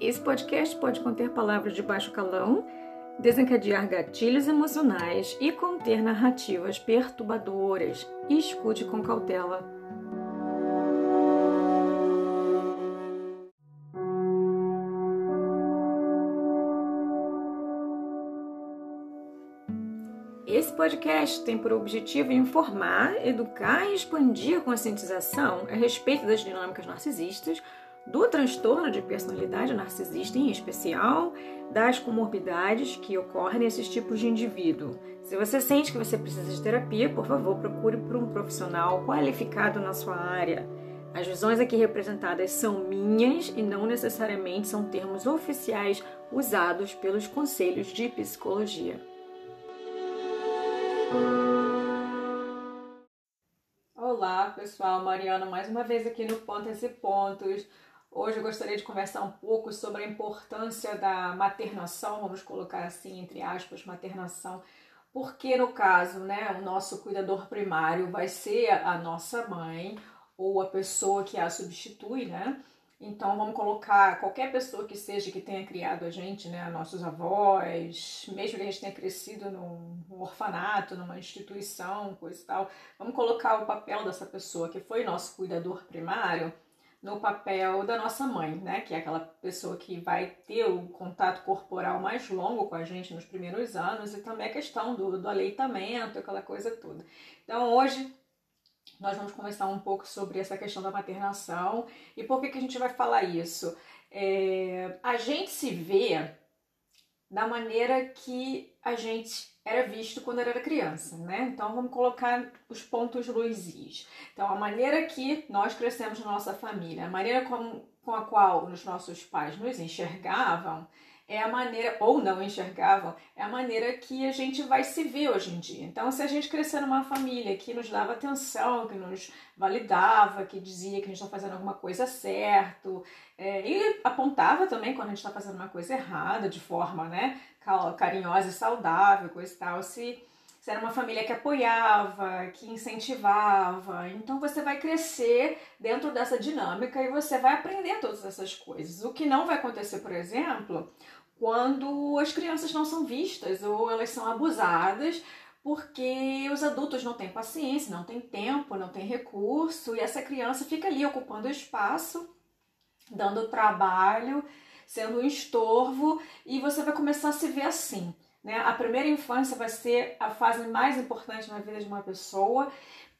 Esse podcast pode conter palavras de baixo calão, desencadear gatilhos emocionais e conter narrativas perturbadoras. Escute com cautela. Esse podcast tem por objetivo informar, educar e expandir a conscientização a respeito das dinâmicas narcisistas do transtorno de personalidade narcisista em especial, das comorbidades que ocorrem nesses tipos de indivíduo. Se você sente que você precisa de terapia, por favor, procure por um profissional qualificado na sua área. As visões aqui representadas são minhas e não necessariamente são termos oficiais usados pelos conselhos de psicologia. Olá, pessoal. Mariana mais uma vez aqui no Pontos e Pontos. Hoje eu gostaria de conversar um pouco sobre a importância da maternação, vamos colocar assim, entre aspas, maternação, porque no caso, né, o nosso cuidador primário vai ser a nossa mãe ou a pessoa que a substitui, né? Então vamos colocar qualquer pessoa que seja que tenha criado a gente, né, nossos avós, mesmo que a gente tenha crescido num orfanato, numa instituição, coisa e tal, vamos colocar o papel dessa pessoa que foi nosso cuidador primário no papel da nossa mãe, né? Que é aquela pessoa que vai ter o contato corporal mais longo com a gente nos primeiros anos e também a questão do, do aleitamento, aquela coisa toda. Então hoje nós vamos conversar um pouco sobre essa questão da maternação e por que, que a gente vai falar isso. É, a gente se vê da maneira que a gente era visto quando era criança, né? Então vamos colocar os pontos luzes. Então a maneira que nós crescemos na nossa família, a maneira com, com a qual os nossos pais nos enxergavam, é a maneira, ou não enxergavam, é a maneira que a gente vai se ver hoje em dia. Então, se a gente crescer numa família que nos dava atenção, que nos validava, que dizia que a gente está fazendo alguma coisa certo, é, e apontava também quando a gente está fazendo uma coisa errada, de forma né, carinhosa e saudável, coisa e tal, se, se era uma família que apoiava, que incentivava, então você vai crescer dentro dessa dinâmica e você vai aprender todas essas coisas. O que não vai acontecer, por exemplo, quando as crianças não são vistas ou elas são abusadas porque os adultos não têm paciência, não têm tempo, não têm recurso e essa criança fica ali ocupando espaço, dando trabalho, sendo um estorvo e você vai começar a se ver assim. Né? A primeira infância vai ser a fase mais importante na vida de uma pessoa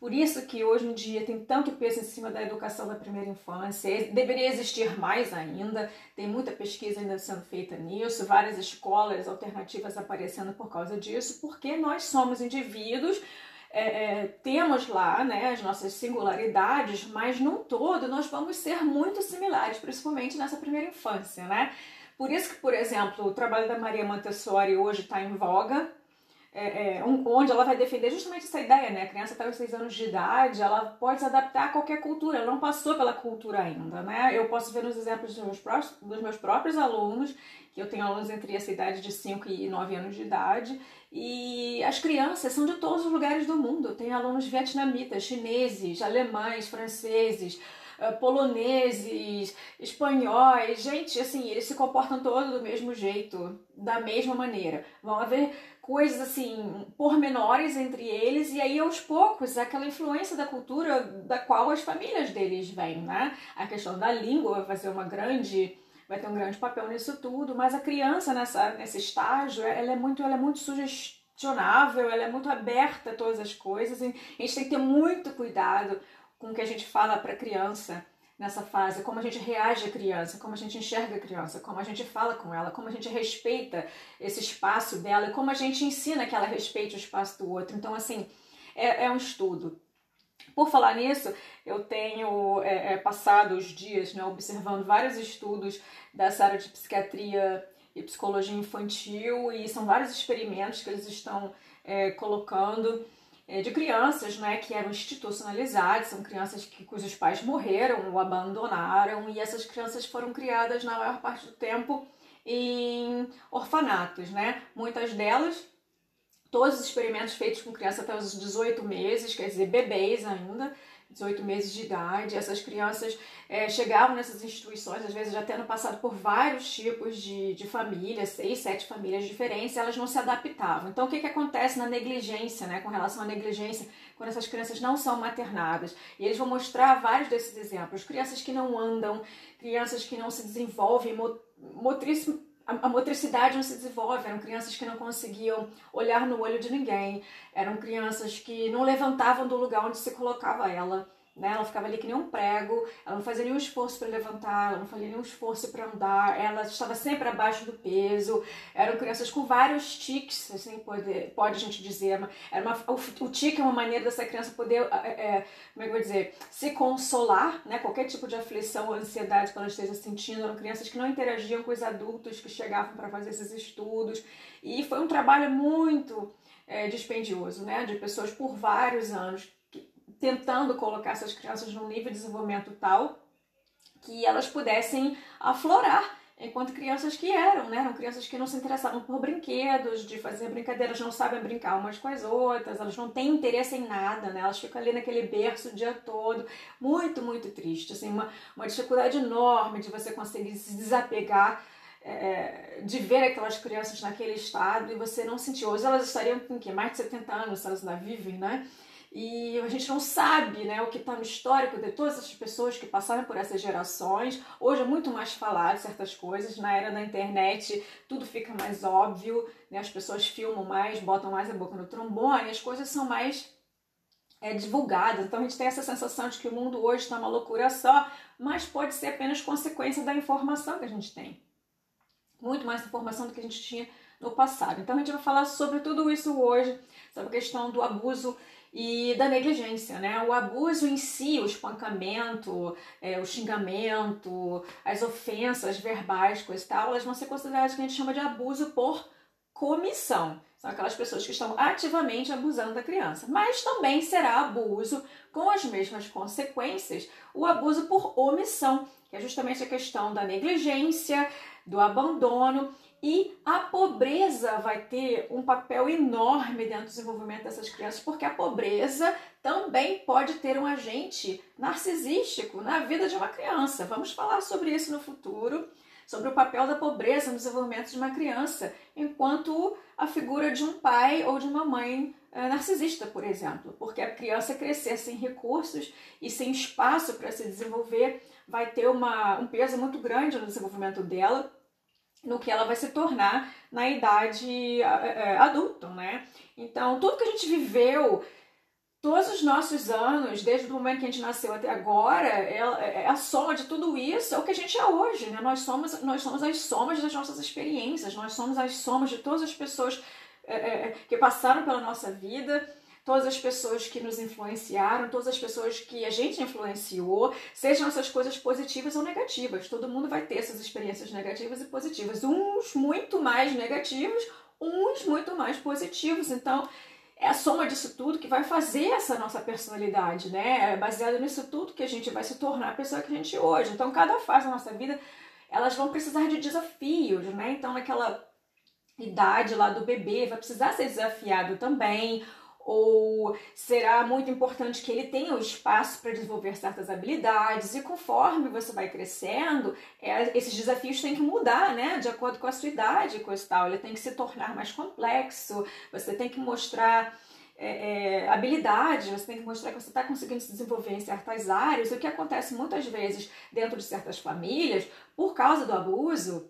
por isso que hoje em dia tem tanto peso em cima da educação da primeira infância. Deveria existir mais ainda. Tem muita pesquisa ainda sendo feita nisso, várias escolas alternativas aparecendo por causa disso, porque nós somos indivíduos é, é, temos lá né, as nossas singularidades, mas num todo nós vamos ser muito similares, principalmente nessa primeira infância, né? Por isso que, por exemplo, o trabalho da Maria Montessori hoje está em voga, é, é, onde ela vai defender justamente essa ideia, né? A criança até os seis anos de idade, ela pode se adaptar a qualquer cultura, ela não passou pela cultura ainda, né? Eu posso ver nos exemplos dos meus, próprios, dos meus próprios alunos, que eu tenho alunos entre essa idade de 5 e 9 anos de idade, e as crianças são de todos os lugares do mundo. Tenho alunos vietnamitas, chineses, alemães, franceses, eh, poloneses, espanhóis, gente, assim, eles se comportam todos do mesmo jeito, da mesma maneira. Vão haver coisas assim, pormenores entre eles, e aí aos poucos aquela influência da cultura da qual as famílias deles vêm, né? A questão da língua vai fazer uma grande vai ter um grande papel nisso tudo, mas a criança nessa, nesse estágio, ela é muito, ela é muito sugestionável, ela é muito aberta a todas as coisas, e a gente tem que ter muito cuidado com o que a gente fala para a criança, nessa fase, como a gente reage à criança, como a gente enxerga a criança, como a gente fala com ela, como a gente respeita esse espaço dela e como a gente ensina que ela respeite o espaço do outro. Então, assim, é, é um estudo. Por falar nisso, eu tenho é, é, passado os dias né, observando vários estudos dessa área de psiquiatria e psicologia infantil e são vários experimentos que eles estão é, colocando de crianças né, que eram institucionalizadas, são crianças que, cujos pais morreram ou abandonaram, e essas crianças foram criadas na maior parte do tempo em orfanatos. Né? Muitas delas todos os experimentos feitos com crianças até os 18 meses, quer dizer, bebês ainda, 18 meses de idade. Essas crianças é, chegavam nessas instituições, às vezes já tendo passado por vários tipos de, de famílias, seis, sete famílias diferentes, elas não se adaptavam. Então, o que, que acontece na negligência, né, com relação à negligência, quando essas crianças não são maternadas? E eles vão mostrar vários desses exemplos. Crianças que não andam, crianças que não se desenvolvem motriz a, motricidade não se desenvolve, eram crianças que não conseguiam olhar no olho de ninguém, eram crianças que não levantavam do lugar onde se colocava ela né? Ela ficava ali que nem um prego, ela não fazia nenhum esforço para levantar, ela não fazia nenhum esforço para andar, ela estava sempre abaixo do peso. Eram crianças com vários tiques, assim pode, pode a gente dizer. Era uma, o, o tique é uma maneira dessa criança poder, é, como é que eu vou dizer, se consolar, né? Qualquer tipo de aflição ou ansiedade que ela esteja sentindo. Eram crianças que não interagiam com os adultos que chegavam para fazer esses estudos. E foi um trabalho muito é, dispendioso, né? De pessoas por vários anos tentando colocar essas crianças num nível de desenvolvimento tal que elas pudessem aflorar enquanto crianças que eram, né? Eram crianças que não se interessavam por brinquedos, de fazer brincadeiras, não sabem brincar umas com as outras, elas não têm interesse em nada, né? Elas ficam ali naquele berço o dia todo, muito, muito triste, assim, uma, uma dificuldade enorme de você conseguir se desapegar é, de ver aquelas crianças naquele estado e você não sentir. Hoje elas estariam com que? Mais de 70 anos, se elas ainda vivem, né? E a gente não sabe né, o que está no histórico de todas essas pessoas que passaram por essas gerações. Hoje é muito mais falado certas coisas, na era da internet tudo fica mais óbvio, né, as pessoas filmam mais, botam mais a boca no trombone, as coisas são mais é, divulgadas. Então a gente tem essa sensação de que o mundo hoje está uma loucura só, mas pode ser apenas consequência da informação que a gente tem. Muito mais informação do que a gente tinha no passado. Então a gente vai falar sobre tudo isso hoje, sobre a questão do abuso e da negligência, né? O abuso em si, o espancamento, é, o xingamento, as ofensas verbais, coisa e tal, elas vão ser consideradas que a gente chama de abuso por comissão. São aquelas pessoas que estão ativamente abusando da criança. Mas também será abuso com as mesmas consequências, o abuso por omissão, que é justamente a questão da negligência, do abandono e a pobreza vai ter um papel enorme dentro do desenvolvimento dessas crianças, porque a pobreza também pode ter um agente narcisístico na vida de uma criança. Vamos falar sobre isso no futuro, sobre o papel da pobreza no desenvolvimento de uma criança, enquanto a figura de um pai ou de uma mãe é, narcisista, por exemplo, porque a criança crescer sem recursos e sem espaço para se desenvolver vai ter uma, um peso muito grande no desenvolvimento dela no que ela vai se tornar na idade é, adulta, né? Então, tudo que a gente viveu, todos os nossos anos, desde o momento que a gente nasceu até agora, é, é, a soma de tudo isso é o que a gente é hoje, né? Nós somos, nós somos as somas das nossas experiências, nós somos as somas de todas as pessoas é, é que passaram pela nossa vida, todas as pessoas que nos influenciaram, todas as pessoas que a gente influenciou, sejam essas coisas positivas ou negativas. Todo mundo vai ter essas experiências negativas e positivas. Uns muito mais negativos, uns muito mais positivos. Então, é a soma disso tudo que vai fazer essa nossa personalidade, né? É baseado nisso tudo que a gente vai se tornar a pessoa que a gente é hoje. Então, cada fase da nossa vida, elas vão precisar de desafios, né? Então, naquela idade lá do bebê, vai precisar ser desafiado também ou será muito importante que ele tenha o espaço para desenvolver certas habilidades e conforme você vai crescendo, é, esses desafios têm que mudar, né, de acordo com a sua idade coisa tal. Ele tem que se tornar mais complexo, você tem que mostrar é, é, habilidades, você tem que mostrar que você está conseguindo se desenvolver em certas áreas. O que acontece muitas vezes dentro de certas famílias, por causa do abuso,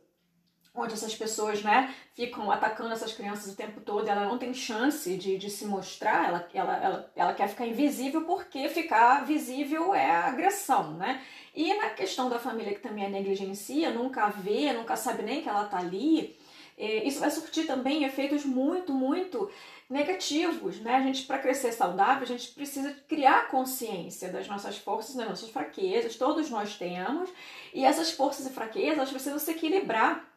onde essas pessoas né, ficam atacando essas crianças o tempo todo, ela não tem chance de, de se mostrar, ela, ela, ela, ela quer ficar invisível porque ficar visível é agressão, né? E na questão da família que também é negligencia, nunca vê, nunca sabe nem que ela tá ali, é, isso vai surtir também efeitos muito, muito negativos, né? A gente, para crescer saudável, a gente precisa criar consciência das nossas forças, das nossas fraquezas, todos nós temos, e essas forças e fraquezas precisam se equilibrar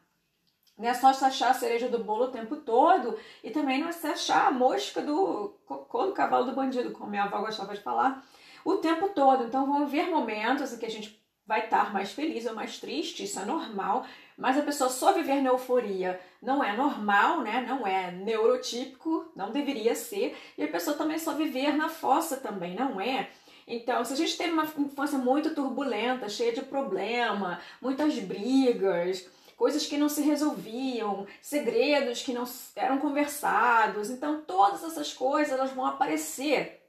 não é só se achar a cereja do bolo o tempo todo e também não é se achar a mosca do cocô do cavalo do bandido, como minha avó gostava de falar, o tempo todo. Então vão haver momentos em que a gente vai estar mais feliz ou mais triste, isso é normal, mas a pessoa só viver na euforia não é normal, né? Não é neurotípico, não deveria ser, e a pessoa também só viver na fossa também não é. Então, se a gente teve uma infância muito turbulenta, cheia de problema, muitas brigas, coisas que não se resolviam, segredos que não eram conversados, então todas essas coisas elas vão aparecer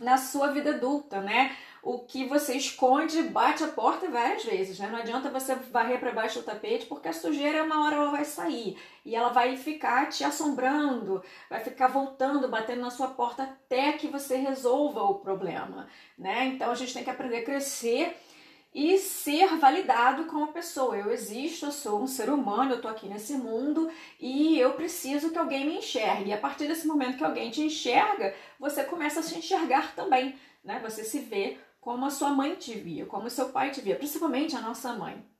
na sua vida adulta, né? o que você esconde bate a porta várias vezes, né? Não adianta você varrer para baixo do tapete, porque a sujeira uma hora ela vai sair e ela vai ficar te assombrando, vai ficar voltando, batendo na sua porta até que você resolva o problema, né? Então a gente tem que aprender a crescer e ser validado como pessoa. Eu existo, eu sou um ser humano, eu tô aqui nesse mundo e eu preciso que alguém me enxergue. E a partir desse momento que alguém te enxerga, você começa a se enxergar também, né? Você se vê como a sua mãe te via, como o seu pai te via, principalmente a nossa mãe.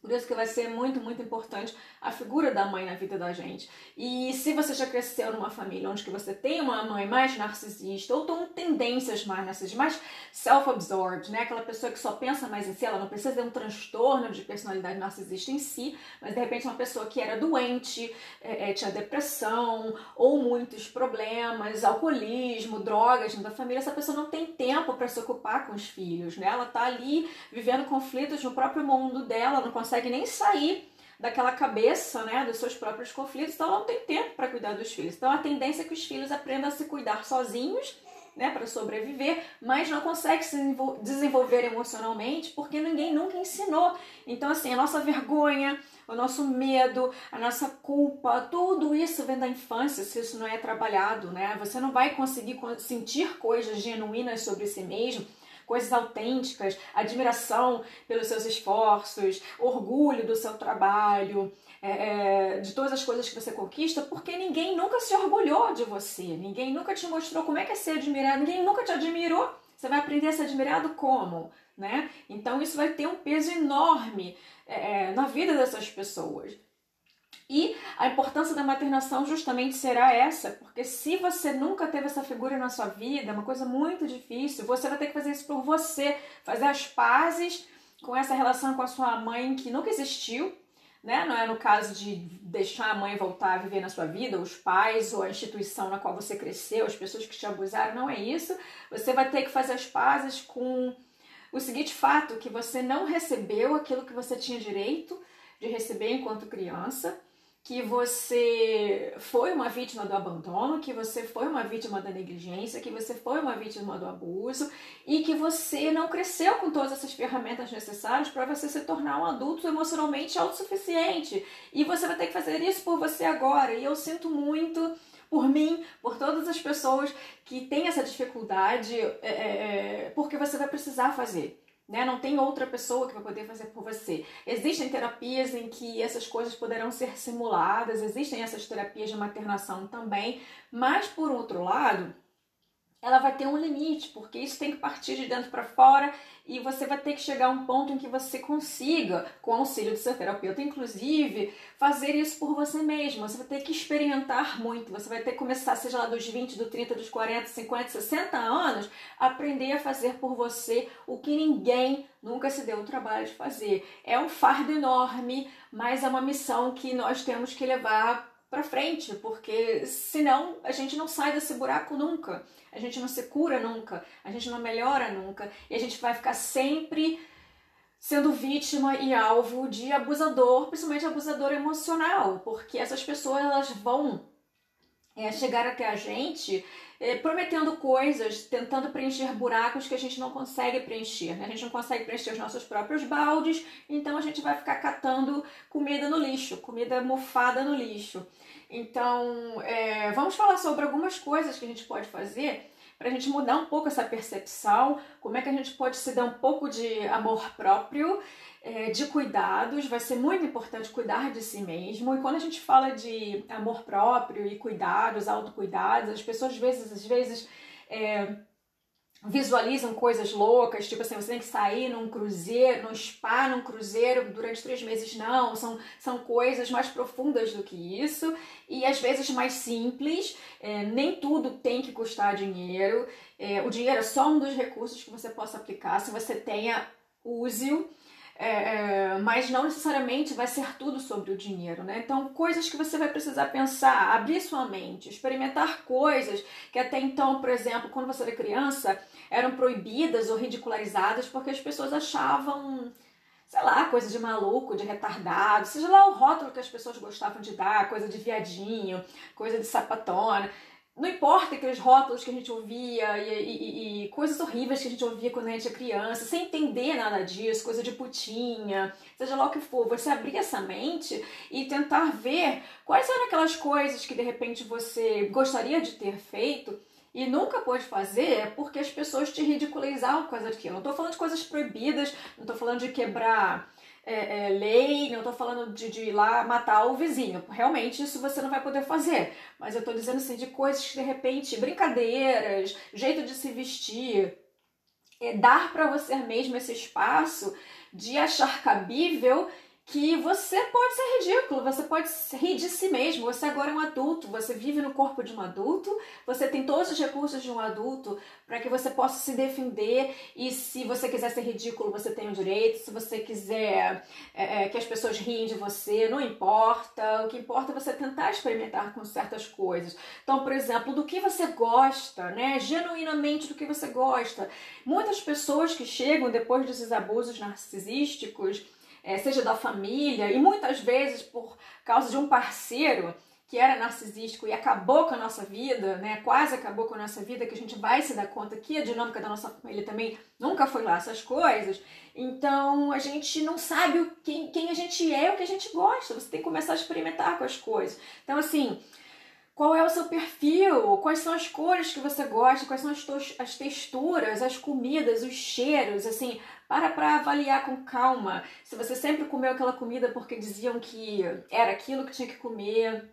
Por isso que vai ser muito, muito importante a figura da mãe na vida da gente. E se você já cresceu numa família onde que você tem uma mãe mais narcisista ou com tendências mais narcisistas, mais self-absorbed, né? Aquela pessoa que só pensa mais em si, ela não precisa ter um transtorno de personalidade narcisista em si, mas de repente uma pessoa que era doente, é, é, tinha depressão ou muitos problemas, alcoolismo, drogas dentro da família, essa pessoa não tem tempo para se ocupar com os filhos, né? Ela tá ali vivendo conflitos no próprio mundo dela, não consegue consegue nem sair daquela cabeça, né, dos seus próprios conflitos, então ela não tem tempo para cuidar dos filhos. Então a tendência é que os filhos aprendam a se cuidar sozinhos, né, para sobreviver, mas não consegue se desenvolver emocionalmente porque ninguém nunca ensinou. Então assim, a nossa vergonha, o nosso medo, a nossa culpa, tudo isso vem da infância, se isso não é trabalhado, né? Você não vai conseguir sentir coisas genuínas sobre si mesmo coisas autênticas, admiração pelos seus esforços, orgulho do seu trabalho, é, é, de todas as coisas que você conquista, porque ninguém nunca se orgulhou de você, ninguém nunca te mostrou como é que é ser admirado, ninguém nunca te admirou. Você vai aprender a ser admirado como? Né? Então isso vai ter um peso enorme é, é na vida dessas pessoas. E a importância da maternação justamente será essa, porque se você nunca teve essa figura na sua vida, é uma coisa muito difícil, você vai ter que fazer isso por você, fazer as pazes com essa relação com a sua mãe que nunca existiu, né? Não é no caso de deixar a mãe voltar a viver na sua vida, os pais ou a instituição na qual você cresceu, as pessoas que te abusaram, não é isso. Você vai ter que fazer as pazes com o seguinte fato, que você não recebeu aquilo que você tinha direito de receber enquanto criança que você foi uma vítima do abandono, que você foi uma vítima da negligência, que você foi uma vítima do abuso e que você não cresceu com todas essas ferramentas necessárias para você se tornar um adulto emocionalmente autossuficiente. E você vai ter que fazer isso por você agora. E eu sinto muito por mim, por todas as pessoas que têm essa dificuldade, é, é, é porque você vai precisar fazer. Né? Não tem outra pessoa que vai poder fazer por você. Existem terapias em que essas coisas poderão ser simuladas, existem essas terapias de maternação também, mas por outro lado, ela vai ter um limite, porque isso tem que partir de dentro para fora e você vai ter que chegar a um ponto em que você consiga, com o auxílio do seu terapeuta, inclusive, fazer isso por você mesmo. Você vai ter que experimentar muito, você vai ter que começar, seja lá dos 20, dos 30, dos 40, 50, 60 anos, aprender a fazer por você o que ninguém nunca se deu o trabalho de fazer. É um fardo enorme, mas é uma missão que nós temos que levar para frente, porque senão a gente não sai desse buraco nunca, a gente não se cura nunca, a gente não melhora nunca e a gente vai ficar sempre sendo vítima e alvo de abusador, principalmente abusador emocional, porque essas pessoas elas vão é, chegar até a gente prometendo coisas, tentando preencher buracos que a gente não consegue preencher. Né? A gente não consegue preencher os nossos próprios baldes, então a gente vai ficar catando comida no lixo, comida mofada no lixo. Então, é, vamos falar sobre algumas coisas que a gente pode fazer para a gente mudar um pouco essa percepção, como é que a gente pode se dar um pouco de amor próprio, é, de cuidados, vai ser muito importante cuidar de si mesmo. E quando a gente fala de amor próprio e cuidados, autocuidados, as pessoas às vezes, às vezes é, visualizam coisas loucas, tipo assim, você tem que sair num cruzeiro, num spa, num cruzeiro durante três meses. Não, são, são coisas mais profundas do que isso e às vezes mais simples. É, nem tudo tem que custar dinheiro. É, o dinheiro é só um dos recursos que você possa aplicar. Se você tenha use-o. É, é, mas não necessariamente vai ser tudo sobre o dinheiro, né? Então, coisas que você vai precisar pensar, abrir sua mente, experimentar coisas que até então, por exemplo, quando você era criança, eram proibidas ou ridicularizadas porque as pessoas achavam sei lá, coisa de maluco, de retardado, seja lá o rótulo que as pessoas gostavam de dar, coisa de viadinho, coisa de sapatona. Não importa aqueles rótulos que a gente ouvia e, e, e, coisas horríveis que a gente ouvia quando a gente é criança, sem entender nada disso, coisa de putinha, seja lá o que for, você abrir essa mente e tentar ver quais eram aquelas coisas que de repente você gostaria de ter feito e nunca pôde fazer porque as pessoas te ridicularizavam por causa daquilo. Não estou falando de coisas proibidas, não estou falando de quebrar é, é, lei, não estou falando de, de, ir lá matar o vizinho. Realmente isso você não vai poder fazer. Mas eu estou dizendo assim de coisas que de repente, brincadeiras, jeito de se vestir, é dar para você mesmo esse espaço de achar cabível que você pode ser ridículo, você pode rir de si mesmo. Você agora é um adulto, você vive no corpo de um adulto, você tem todos os recursos de um adulto para que você possa se defender. E se você quiser ser ridículo, você tem o direito. Se você quiser é, é, que as pessoas riem de você, não importa. O que importa é você tentar experimentar com certas coisas. Então, por exemplo, do que você gosta, né? Genuinamente do que você gosta. Muitas pessoas que chegam depois desses abusos narcisísticos seja da família, e muitas vezes por causa de um parceiro que era narcisístico e acabou com a nossa vida, né? Quase acabou com a nossa vida, que a gente vai se dar conta que a dinâmica da nossa família também nunca foi lá essas coisas. Então a gente não sabe quem, quem a gente é, o que a gente gosta. Você tem que começar a experimentar com as coisas. Então, assim, qual é o seu perfil, quais são as cores que você gosta, quais são as, as texturas, as comidas, os cheiros, assim, para para avaliar com calma. Se você sempre comeu aquela comida porque diziam que era aquilo que tinha que comer,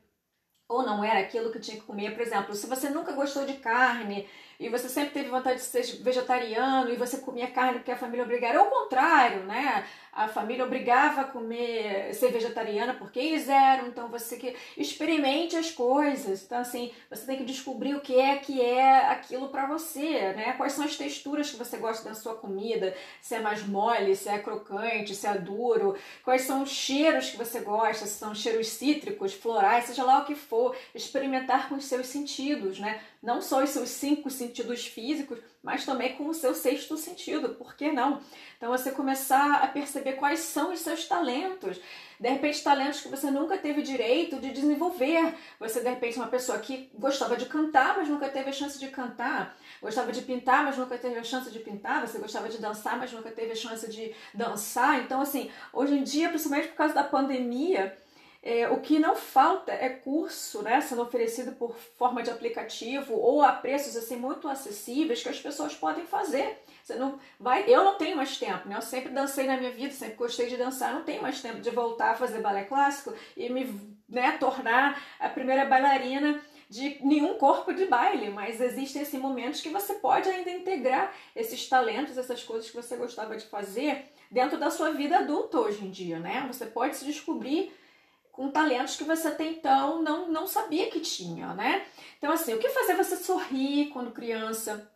ou não era aquilo que tinha que comer. Por exemplo, se você nunca gostou de carne e você sempre teve vontade de ser vegetariano e você comia carne porque a família obrigava, ou o contrário, né? A família obrigava a comer, ser vegetariana porque eles eram, então você que experimente as coisas. Então assim, você tem que descobrir o que é que é aquilo para você, né? Quais são as texturas que você gosta da sua comida, se é mais mole, se é crocante, se é duro, quais são os cheiros que você gosta, se são cheiros cítricos, florais, seja lá o que for, experimentar com os seus sentidos, né? Não só os seus cinco sentidos físicos, mas também com o seu sexto sentido, por que não? Então você começar a perceber quais são os seus talentos. De repente, talentos que você nunca teve direito de desenvolver. Você, de repente, é uma pessoa que gostava de cantar, mas nunca teve a chance de cantar. Gostava de pintar, mas nunca teve a chance de pintar. Você gostava de dançar, mas nunca teve a chance de dançar. Então, assim, hoje em dia, principalmente por causa da pandemia, é, o que não falta é curso, né, sendo oferecido por forma de aplicativo ou a preços assim muito acessíveis que as pessoas podem fazer. Você não vai, eu não tenho mais tempo, né? Eu sempre dancei na minha vida, sempre gostei de dançar, não tenho mais tempo de voltar a fazer balé clássico e me, né, tornar a primeira bailarina de nenhum corpo de baile, mas existem assim, momentos que você pode ainda integrar esses talentos, essas coisas que você gostava de fazer dentro da sua vida adulta hoje em dia, né? Você pode se descobrir com talentos que você até então não, não sabia que tinha, né? Então, assim, o que fazer você sorrir quando criança?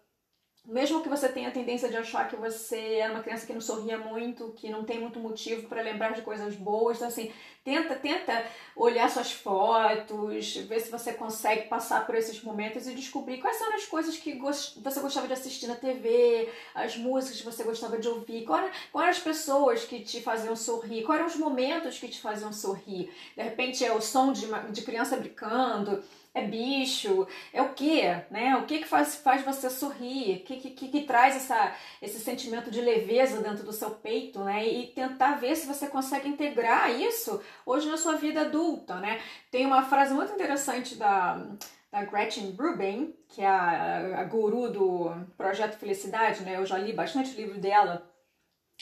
Mesmo que você tenha a tendência de achar que você era uma criança que não sorria muito, que não tem muito motivo para lembrar de coisas boas, então assim, tenta, tenta olhar suas fotos, ver se você consegue passar por esses momentos e descobrir quais são as coisas que você gostava de assistir na TV, as músicas que você gostava de ouvir, quais eram as pessoas que te faziam sorrir, quais eram os momentos que te faziam sorrir. De repente é o som de, uma, de criança brincando, é bicho, é o que, né? O que que faz, faz você sorrir? O que, que, que, traz essa, esse sentimento de leveza dentro do seu peito, né? E tentar ver se você consegue integrar isso hoje na sua vida adulta, né? Tem uma frase muito interessante da, da Gretchen Rubin, que é a, a guru do Projeto Felicidade, né? Eu já li bastante livro dela.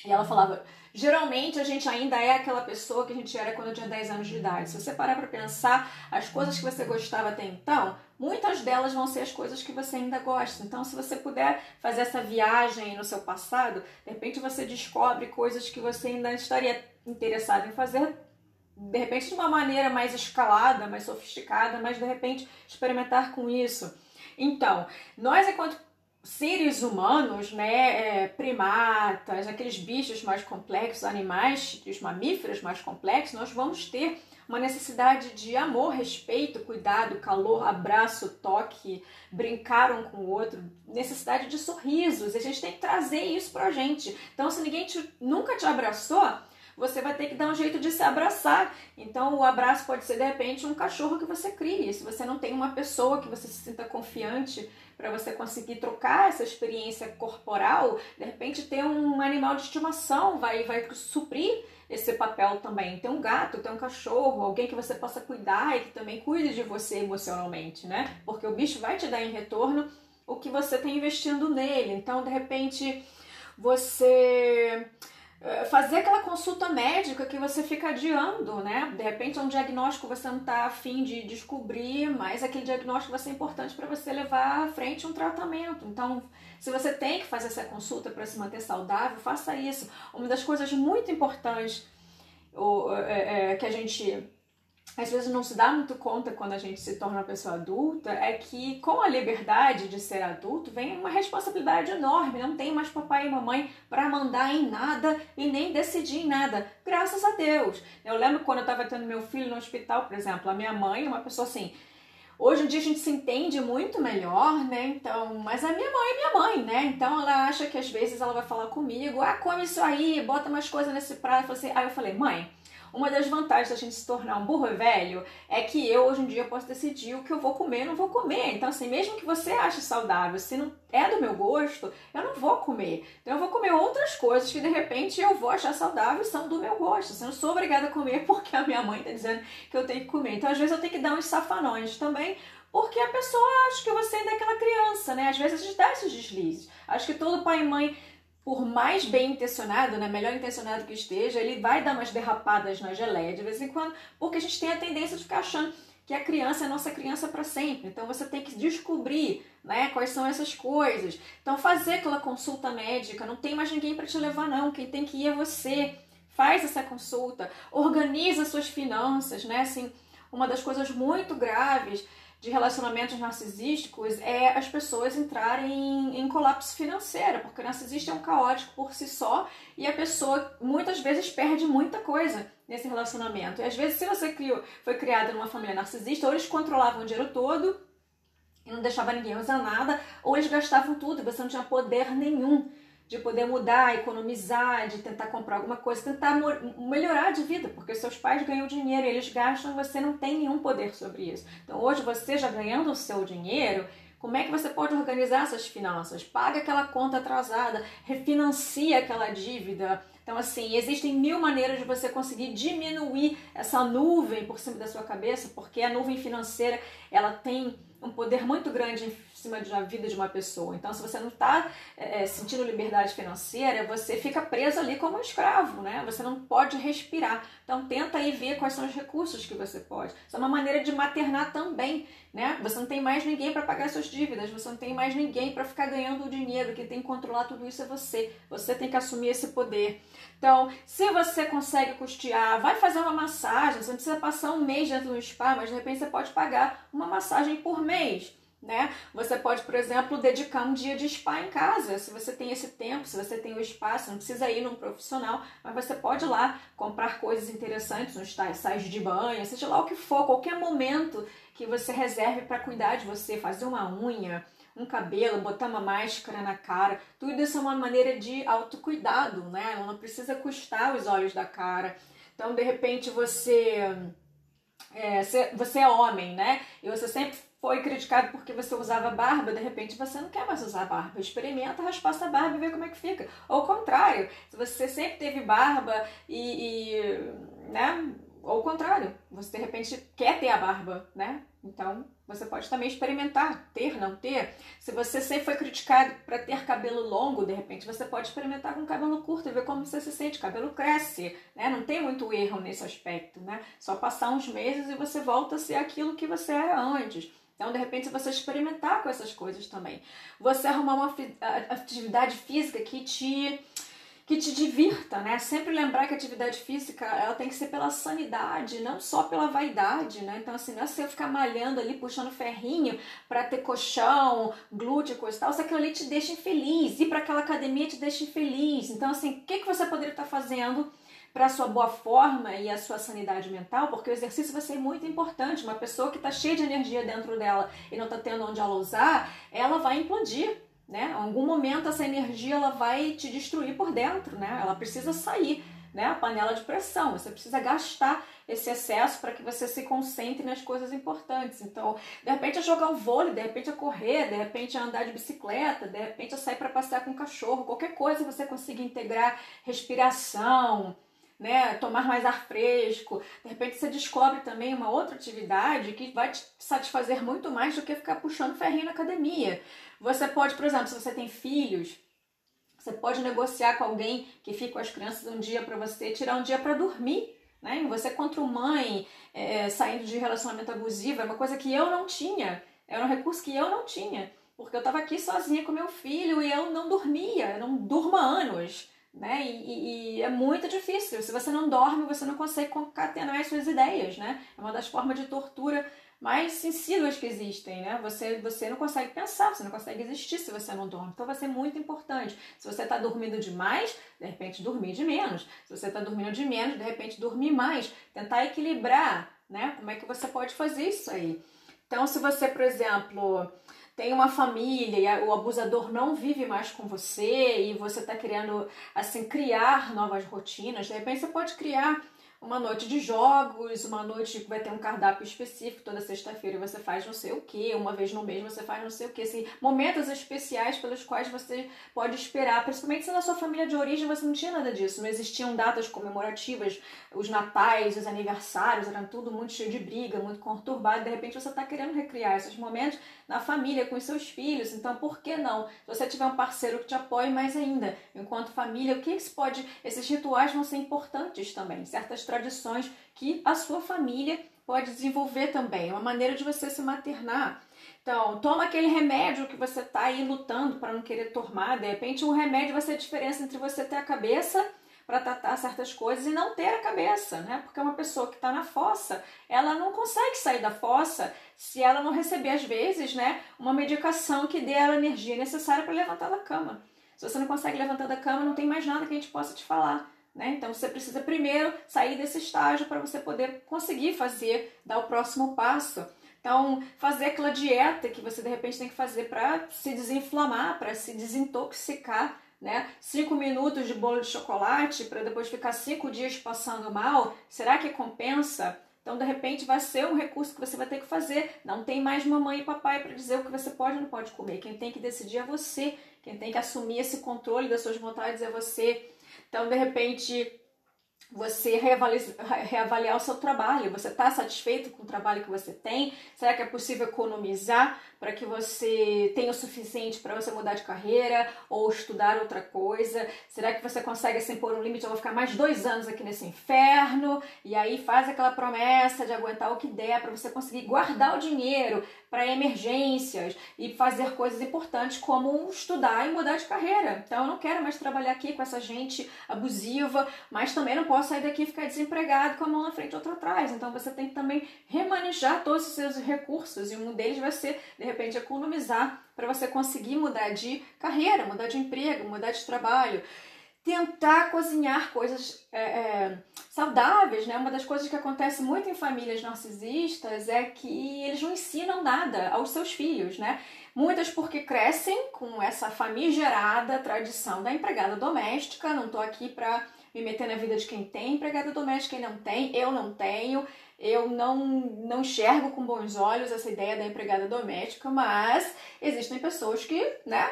E ela falava: geralmente a gente ainda é aquela pessoa que a gente era quando tinha 10 anos de idade. Se você parar para pensar, as coisas que você gostava até então, muitas delas vão ser as coisas que você ainda gosta. Então, se você puder fazer essa viagem no seu passado, de repente você descobre coisas que você ainda estaria interessado em fazer. De repente, de uma maneira mais escalada, mais sofisticada, mas de repente experimentar com isso. Então, nós, enquanto seres humanos, né, é, primatas, aqueles bichos mais complexos, animais, os mamíferos mais complexos, nós vamos ter uma necessidade de amor, respeito, cuidado, calor, abraço, toque, brincar um com o outro, necessidade de sorrisos. E a gente tem que trazer isso pra gente. Então, se ninguém te, nunca te abraçou, você vai ter que dar um jeito de se abraçar. Então, o abraço pode ser de repente um cachorro que você crie. Se você não tem uma pessoa que você se sinta confiante para você conseguir trocar essa experiência corporal, de repente ter um animal de estimação vai, vai suprir esse papel também. Ter um gato, ter um cachorro, alguém que você possa cuidar e que também cuide de você emocionalmente, né? Porque o bicho vai te dar em retorno o que você está investindo nele. Então, de repente, você fazer aquela consulta médica que você fica adiando, né? De repente é um diagnóstico que você não está afim de descobrir, mas aquele diagnóstico vai ser importante para você levar à frente um tratamento. Então, se você tem que fazer essa consulta para se manter saudável, faça isso. Uma das coisas muito importantes é, é, que a gente às vezes não se dá muito conta quando a gente se torna uma pessoa adulta, é que com a liberdade de ser adulto vem uma responsabilidade enorme. Não tem mais papai e mamãe para mandar em nada e nem decidir em nada. Graças a Deus. Eu lembro quando eu estava tendo meu filho no hospital, por exemplo, a minha mãe é uma pessoa assim. Hoje em dia a gente se entende muito melhor, né? Então, mas a minha mãe é minha mãe, né? Então ela acha que às vezes ela vai falar comigo, ah, come isso aí, bota mais coisa nesse prato. Assim, aí eu falei, mãe, uma das vantagens da gente se tornar um burro velho é que eu hoje em dia posso decidir o que eu vou comer e não vou comer. Então, assim, mesmo que você ache saudável, se não é do meu gosto, eu não vou comer. Então, eu vou comer outras coisas que de repente eu vou achar saudável e são do meu gosto. Assim, eu não sou obrigada a comer porque a minha mãe está dizendo que eu tenho que comer. Então, às vezes, eu tenho que dar uns safanões também porque a pessoa acha que você ainda é aquela criança, né? Às vezes a gente dá esses deslizes. Acho que todo pai e mãe por mais bem intencionado, né, melhor intencionado que esteja, ele vai dar umas derrapadas na geleia de vez em quando, porque a gente tem a tendência de ficar achando que a criança é nossa criança para sempre. Então você tem que descobrir, né, quais são essas coisas. Então fazer aquela consulta médica, não tem mais ninguém para te levar não, quem tem que ir é você. Faz essa consulta, organiza suas finanças, né? Assim, uma das coisas muito graves de relacionamentos narcisísticos é as pessoas entrarem em, em, colapso financeiro, porque o narcisista é um caótico por si só e a pessoa muitas vezes perde muita coisa nesse relacionamento. E às vezes, se você criou, foi criada numa família narcisista, ou eles controlavam o dinheiro todo e não deixava ninguém usar nada, ou eles gastavam tudo e você não tinha poder nenhum de poder mudar, economizar, de tentar comprar alguma coisa, tentar melhorar de vida, porque seus pais ganham dinheiro, eles gastam, você não tem nenhum poder sobre isso. Então hoje você já ganhando o seu dinheiro, como é que você pode organizar essas finanças? Paga aquela conta atrasada, refinancia aquela dívida. Então, assim, existem mil maneiras de você conseguir diminuir essa nuvem por cima da sua cabeça, porque a nuvem financeira ela tem um poder muito grande em cima da vida de uma pessoa. Então, se você não está é, é, sentindo liberdade financeira, você fica preso ali como um escravo, né? Você não pode respirar. Então, tenta aí ver quais são os recursos que você pode. Isso é uma maneira de maternar também, né? Você não tem mais ninguém para pagar suas dívidas, você não tem mais ninguém para ficar ganhando o dinheiro. Quem tem que controlar tudo isso é você. Você tem que assumir esse poder. Então, se você consegue custear, vai fazer uma massagem. Você não precisa passar um mês dentro do spa, mas de repente você pode pagar uma massagem por mês. Né? Você pode, por exemplo, dedicar um dia de spa em casa, se você tem esse tempo, se você tem o espaço, não precisa ir num profissional, mas você pode ir lá comprar coisas interessantes, uns sais de banho, seja lá o que for, qualquer momento que você reserve para cuidar de você, fazer uma unha, um cabelo, botar uma máscara na cara, tudo isso é uma maneira de autocuidado, né? Não precisa custar os olhos da cara. Então, de repente, você é, você é homem, né? E você sempre foi criticado porque você usava barba, de repente você não quer mais usar barba. Experimenta, raspar essa barba e ver como é que fica. Ou ao contrário, se você sempre teve barba e, e né? Ou ao contrário, você de repente quer ter a barba, né? Então você pode também experimentar, ter, não ter. Se você sempre foi criticado para ter cabelo longo, de repente você pode experimentar com cabelo curto e ver como você se sente. cabelo cresce, né? Não tem muito erro nesse aspecto, né? Só passar uns meses e você volta a ser aquilo que você era antes. Então, de repente, você experimentar com essas coisas também. Você arrumar uma atividade física que te que te divirta, né? Sempre lembrar que a atividade física ela tem que ser pela sanidade, não só pela vaidade, né? Então, assim, não é você ficar malhando ali, puxando ferrinho para ter colchão, glúteo, coisa e tal, se aquilo ali te deixa infeliz, ir para aquela academia te deixa infeliz. Então, assim, o que, que você poderia estar fazendo? Para a sua boa forma e a sua sanidade mental, porque o exercício vai ser muito importante. Uma pessoa que está cheia de energia dentro dela e não está tendo onde ela usar, ela vai implodir, né? Em algum momento essa energia ela vai te destruir por dentro, né? Ela precisa sair, né? A panela de pressão. Você precisa gastar esse excesso para que você se concentre nas coisas importantes. Então, de repente é jogar um vôlei, de repente é correr, de repente é andar de bicicleta, de repente é sair para passear com o cachorro, qualquer coisa você consiga integrar respiração, né, tomar mais ar fresco. De repente você descobre também uma outra atividade que vai te satisfazer muito mais do que ficar puxando ferrinho na academia. Você pode, por exemplo, se você tem filhos, você pode negociar com alguém que fica com as crianças um dia para você, tirar um dia para dormir. Né? Você, contra mãe, é, saindo de relacionamento abusivo, é uma coisa que eu não tinha, era um recurso que eu não tinha, porque eu estava aqui sozinha com meu filho e eu não dormia, eu não durmo anos. Né? E, e, e, é muito difícil. Se você não dorme, você não consegue concatenar as suas ideias, né? É uma das formas de tortura mais sensíveis que existem, né? Você, você não consegue pensar, você não consegue existir se você não dorme. Então vai ser muito importante. Se você está dormindo demais, de repente dormir de menos. Se você está dormindo de menos, de repente dormir mais. Tentar equilibrar, né? Como é que você pode fazer isso aí? Então, se você, por exemplo, tem uma família e o abusador não vive mais com você e você está querendo assim criar novas rotinas, de repente você pode criar uma noite de jogos, uma noite que vai ter um cardápio específico, toda sexta-feira você faz não sei o que, uma vez no mês você faz não sei o que, assim, momentos especiais pelos quais você pode esperar, principalmente se na sua família de origem você não tinha nada disso, não existiam datas comemorativas, os natais, os aniversários, eram tudo muito cheio de briga, muito conturbado, de repente você está querendo recriar esses momentos na família, com os seus filhos, então por que não? Se você tiver um parceiro que te apoie mais ainda, enquanto família, o que, que pode, esses rituais vão ser importantes também, certas tradições que a sua família pode desenvolver também, uma maneira de você se maternar. Então, toma aquele remédio que você está aí lutando para não querer tomar. De repente, um remédio vai ser a diferença entre você ter a cabeça para tratar certas coisas e não ter a cabeça, né? Porque uma pessoa que está na fossa, ela não consegue sair da fossa se ela não receber, às vezes, né, uma medicação que dê a energia necessária para levantar da cama. Se você não consegue levantar da cama, não tem mais nada que a gente possa te falar. Né? Então você precisa primeiro sair desse estágio para você poder conseguir fazer, dar o próximo passo. Então, fazer aquela dieta que você de repente tem que fazer para se desinflamar, para se desintoxicar, né? Cinco minutos de bolo de chocolate para depois ficar cinco dias passando mal, será que compensa? Então, de repente, vai ser um recurso que você vai ter que fazer. Não tem mais mamãe e papai para dizer o que você pode ou não pode comer. Quem tem que decidir é você. Quem tem que assumir esse controle das suas vontades é você. Então, de repente, você reavaliar, reavaliar o seu trabalho. Você está satisfeito com o trabalho que você tem? Será que é possível economizar para que você tenha o suficiente para você mudar de carreira ou estudar outra coisa? Será que você consegue assim pôr um limite? Eu vou ficar mais dois anos aqui nesse inferno e aí faz aquela promessa de aguentar o que der para você conseguir guardar o dinheiro para emergências e fazer coisas importantes como estudar e mudar de carreira. Então eu não quero mais trabalhar aqui com essa gente abusiva, mas também não posso sair daqui e ficar desempregado com a mão na frente e outra atrás. Então você tem que também remanejar todos os seus recursos e um deles vai ser de repente economizar para você conseguir mudar de carreira, mudar de emprego, mudar de trabalho tentar cozinhar coisas é, é, saudáveis, né? Uma das coisas que acontece muito em famílias narcisistas é que eles não ensinam nada aos seus filhos, né? Muitas porque crescem com essa famigerada tradição da empregada doméstica. Não estou aqui para me meter na vida de quem tem empregada doméstica e não tem. Eu não tenho. Eu não, não enxergo com bons olhos essa ideia da empregada doméstica, mas existem pessoas que, né,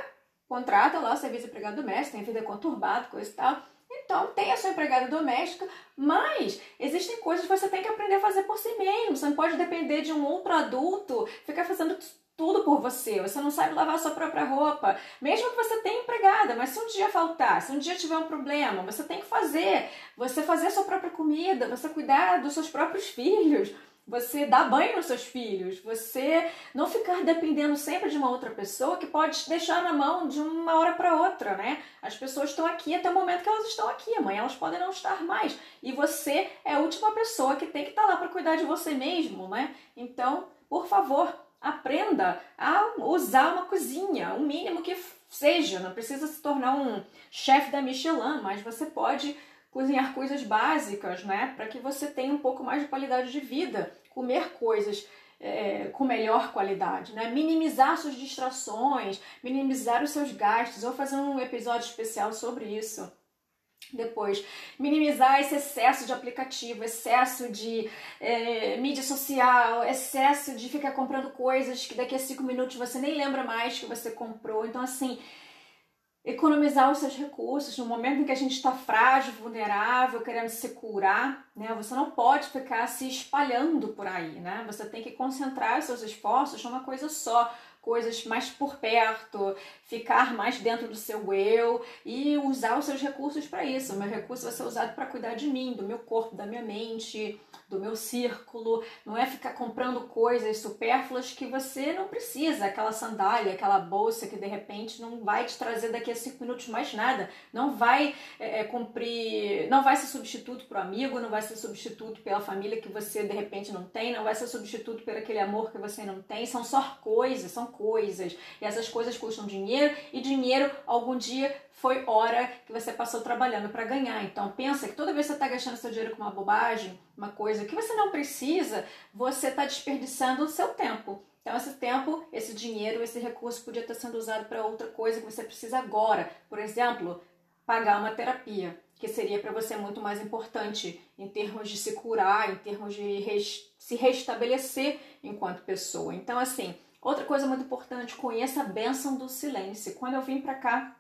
contratam lá serviço de empregado doméstico, tem vida conturbada, coisa e tal. Então, tem a sua empregada doméstica, mas existem coisas que você tem que aprender a fazer por si mesmo. Você não pode depender de um outro adulto, ficar fazendo tudo por você. Você não sabe lavar a sua própria roupa. Mesmo que você tenha empregada, mas se um dia faltar, se um dia tiver um problema, você tem que fazer. Você fazer a sua própria comida, você cuidar dos seus próprios filhos. Você dar banho nos seus filhos, você não ficar dependendo sempre de uma outra pessoa que pode te deixar na mão de uma hora para outra, né? As pessoas estão aqui até o momento que elas estão aqui, amanhã elas podem não estar mais. E você é a última pessoa que tem que estar tá lá para cuidar de você mesmo, né? Então, por favor, aprenda a usar uma cozinha, o mínimo que seja, não precisa se tornar um chefe da Michelin, mas você pode cozinhar coisas básicas, né? Para que você tenha um pouco mais de qualidade de vida, comer coisas é, com melhor qualidade, né? Minimizar suas distrações, minimizar os seus gastos. Vou fazer um episódio especial sobre isso. Depois, minimizar esse excesso de aplicativo, excesso de é, mídia social, excesso de ficar comprando coisas que daqui a cinco minutos você nem lembra mais que você comprou. Então, assim, economizar os seus recursos no momento em que a gente está frágil, vulnerável, querendo se curar, né? Você não pode ficar se espalhando por aí, né? Você tem que concentrar os seus esforços numa coisa só coisas mais por perto, ficar mais dentro do seu eu e usar os seus recursos para isso. O meu recurso vai ser usado para cuidar de mim, do meu corpo, da minha mente, do meu círculo. Não é ficar comprando coisas supérfluas que você não precisa, aquela sandália, aquela bolsa que de repente não vai te trazer daqui a cinco minutos mais nada, não vai é, é cumprir, não vai ser substituto para o amigo, não vai ser substituto pela família que você de repente não tem, não vai ser substituto por aquele amor que você não tem. São só coisas, são coisas. E essas coisas custam dinheiro e dinheiro algum dia foi hora que você passou trabalhando para ganhar. Então pensa que toda vez que você está gastando seu dinheiro com uma bobagem, uma coisa que você não precisa, você está desperdiçando o seu tempo. Então, esse tempo, esse dinheiro, esse recurso podia estar sendo usado para outra coisa que você precisa agora. Por exemplo, pagar uma terapia, que seria para você muito mais importante em termos de se curar, em termos de res se restabelecer enquanto pessoa. Então, assim, Outra coisa muito importante, conheça a bênção do silêncio. Quando eu vim para cá,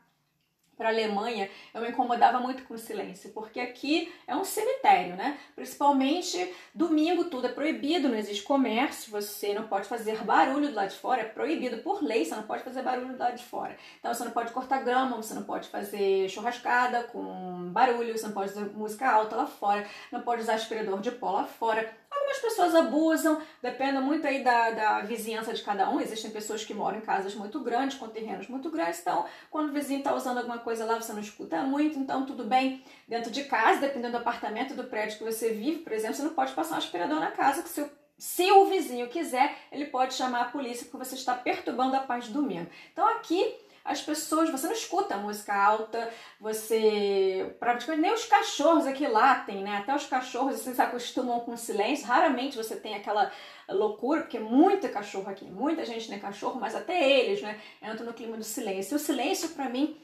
para a Alemanha, eu me incomodava muito com o silêncio, porque aqui é um cemitério, né? Principalmente domingo, tudo é proibido, não existe comércio, você não pode fazer barulho do lado de fora, é proibido por lei, você não pode fazer barulho do lado de fora. Então você não pode cortar grama, você não pode fazer churrascada com barulho, você não pode fazer música alta lá fora, não pode usar aspirador de pó lá fora. Algumas pessoas abusam, depende muito aí da, da vizinhança de cada um. Existem pessoas que moram em casas muito grandes, com terrenos muito grandes, então quando o vizinho está usando alguma coisa lá, você não escuta muito, então tudo bem. Dentro de casa, dependendo do apartamento, do prédio que você vive, por exemplo, você não pode passar um aspirador na casa, que seu se o vizinho quiser, ele pode chamar a polícia porque você está perturbando a paz do domingo. Então aqui as pessoas, você não escuta música alta, você praticamente nem os cachorros aqui latem, né? Até os cachorros assim, se acostumam com silêncio. Raramente você tem aquela loucura, porque muita cachorro aqui, muita gente tem cachorro, mas até eles, né, entram no clima do silêncio. E o silêncio para mim,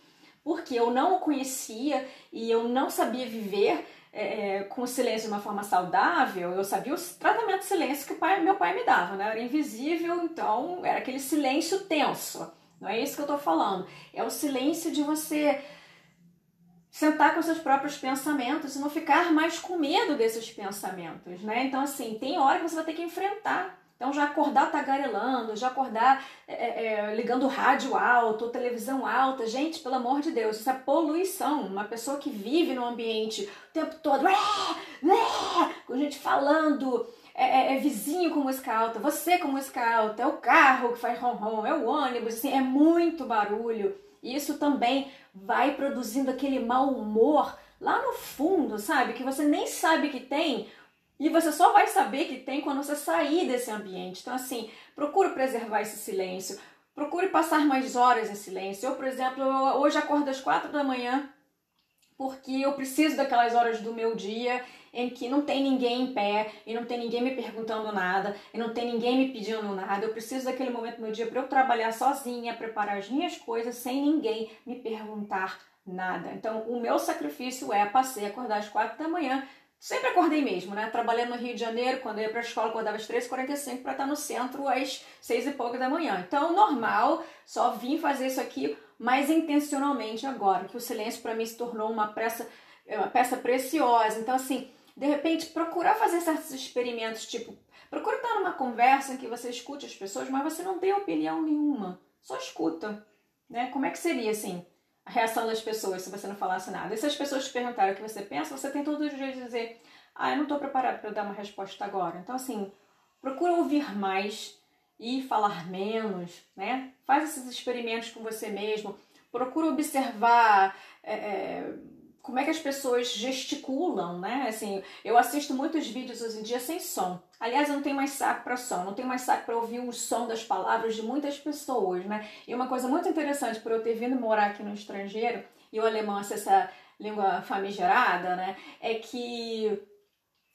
porque eu não o conhecia e eu não sabia viver é, é, com o silêncio de uma forma saudável, eu sabia o tratamento de silêncio que o pai, meu pai me dava, né? Era invisível, então era aquele silêncio tenso. Não é isso que eu estou falando. É o silêncio de você sentar com seus próprios pensamentos e não ficar mais com medo desses pensamentos, né? Então, assim, tem hora que você vai ter que enfrentar. Então, já acordar tagarelando, já acordar é, é, é ligando rádio alto, televisão alta. Gente, pelo amor de Deus, isso é poluição. Uma pessoa que vive no ambiente o tempo todo, com gente falando, é, é, é, vizinho com música alta, você com música alta, é o carro que faz rom-rom, é o ônibus, assim, é muito barulho. E isso também vai produzindo aquele mau humor lá no fundo, sabe? Que você nem sabe que tem e você só vai saber que tem quando você sair desse ambiente. Então, assim, procure preservar esse silêncio, procure passar mais horas em silêncio. Eu, por exemplo, hoje acordo às quatro da manhã porque eu preciso daquelas horas do meu dia em que não tem ninguém em pé e não tem ninguém me perguntando nada e não tem ninguém me pedindo nada. Eu preciso daquele momento do meu dia para eu trabalhar sozinha, preparar as minhas coisas sem ninguém me perguntar nada. Então, o meu sacrifício é passei a acordar às quatro da manhã. Sempre acordei mesmo, né? Trabalhando no Rio de Janeiro, quando eu ia para a escola, acordava às 3h45 para estar no centro às 6 e pouco da manhã. Então, normal, só vim fazer isso aqui mais intencionalmente agora, que o silêncio para mim se tornou uma peça, uma peça preciosa. Então, assim, de repente, procurar fazer certos experimentos, tipo, procura estar numa conversa em que você escute as pessoas, mas você não tem opinião nenhuma, só escuta, né? Como é que seria, assim, a reação das pessoas se você não falasse nada? E se as pessoas te perguntarem o que você pensa, você tem todo o direito de dizer, ah, eu não estou preparado para dar uma resposta agora. Então, assim, procura ouvir mais e falar menos, né? Faz esses experimentos com você mesmo. Procura observar é, é como é que as pessoas gesticulam, né? Assim, eu assisto muitos vídeos hoje em dia sem som. Aliás, eu não tenho mais saco para som, não tenho mais saco para ouvir o som das palavras de muitas pessoas, né? E uma coisa muito interessante por eu ter vindo morar aqui no estrangeiro e o alemão ser essa língua famigerada, né? É que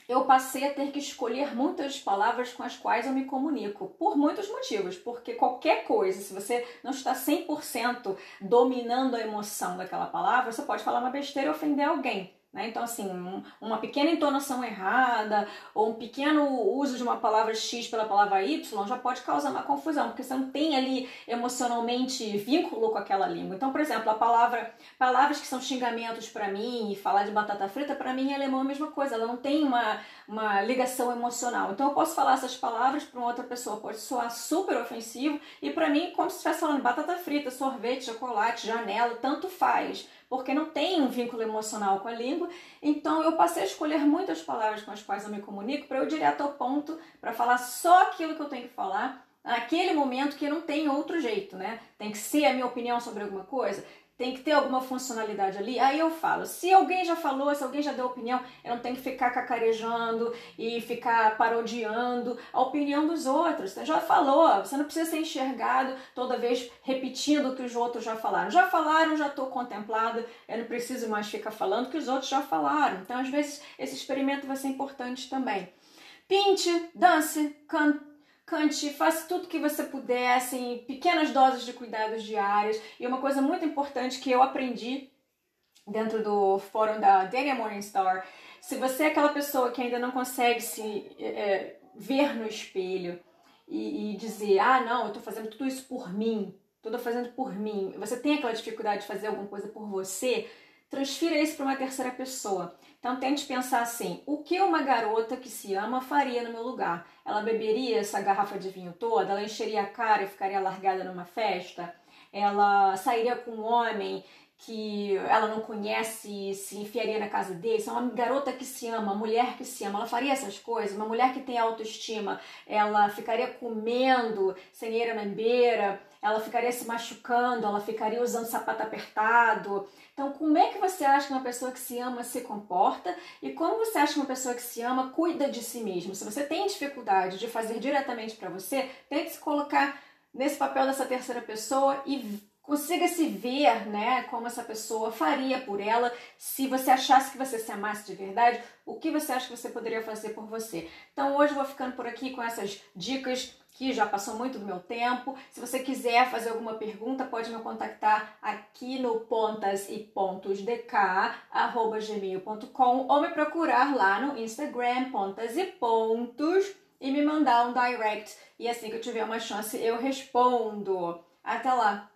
eu passei a ter que escolher muitas palavras com as quais eu me comunico, por muitos motivos, porque qualquer coisa, se você não está 100% dominando a emoção daquela palavra, você pode falar uma besteira e ofender alguém. Né? Então, assim, um, uma pequena entonação errada ou um pequeno uso de uma palavra X pela palavra Y já pode causar uma confusão, porque você não tem ali emocionalmente vínculo com aquela língua. Então, por exemplo, a palavra, palavras que são xingamentos para mim e falar de batata frita, para mim em alemão é a mesma coisa, ela não tem uma, uma ligação emocional. Então, eu posso falar essas palavras para outra pessoa, pode soar super ofensivo e para mim, como se estivesse falando batata frita, sorvete, chocolate, janela, tanto faz porque não tem um vínculo emocional com a língua. Então eu passei a escolher muitas palavras com as quais eu me comunico para eu direto ao ponto, para falar só aquilo que eu tenho que falar naquele momento que não tem outro jeito, né? Tem que ser a minha opinião sobre alguma coisa tem que ter alguma funcionalidade ali. Aí eu falo, se alguém já falou, se alguém já deu opinião, eu não tenho que ficar cacarejando e ficar parodiando a opinião dos outros. Você já falou, você não precisa ser enxergado toda vez repetindo o que os outros já falaram. Já falaram, já estou contemplado, eu não preciso mais ficar falando que os outros já falaram. Então, às vezes, esse experimento vai ser importante também. Pinte, dance, cante cante, faça tudo que você puder, assim, pequenas doses de cuidados diários. E uma coisa muito importante que eu aprendi dentro do fórum da Dania Morningstar, se você é aquela pessoa que ainda não consegue se é, ver no espelho e, e, dizer, ah, não, eu tô fazendo tudo isso por mim, tudo fazendo por mim, você tem aquela dificuldade de fazer alguma coisa por você, transfira isso para uma terceira pessoa. Então tente pensar assim: o que uma garota que se ama faria no meu lugar? Ela beberia essa garrafa de vinho toda? Ela encheria a cara e ficaria largada numa festa? Ela sairia com um homem que ela não conhece se enfiaria na casa dele, é uma garota que se ama, uma mulher que se ama, ela faria essas coisas, uma mulher que tem autoestima, ela ficaria comendo sem ir na beira, ela ficaria se machucando, ela ficaria usando sapato apertado. Então, como é que você acha que uma pessoa que se ama se comporta e como você acha que uma pessoa que se ama cuida de si mesmo? Se você tem dificuldade de fazer diretamente para você, tente se colocar nesse papel dessa terceira pessoa e consiga se ver, né, como essa pessoa faria por ela, se você achasse que você se amasse de verdade, o que você acha que você poderia fazer por você. Então hoje eu vou ficando por aqui com essas dicas que já passou muito do meu tempo. Se você quiser fazer alguma pergunta, pode me contactar aqui no pontas e pontos gmail.com ou me procurar lá no Instagram pontas e pontos e me mandar um direct e assim que eu tiver uma chance eu respondo. Até lá!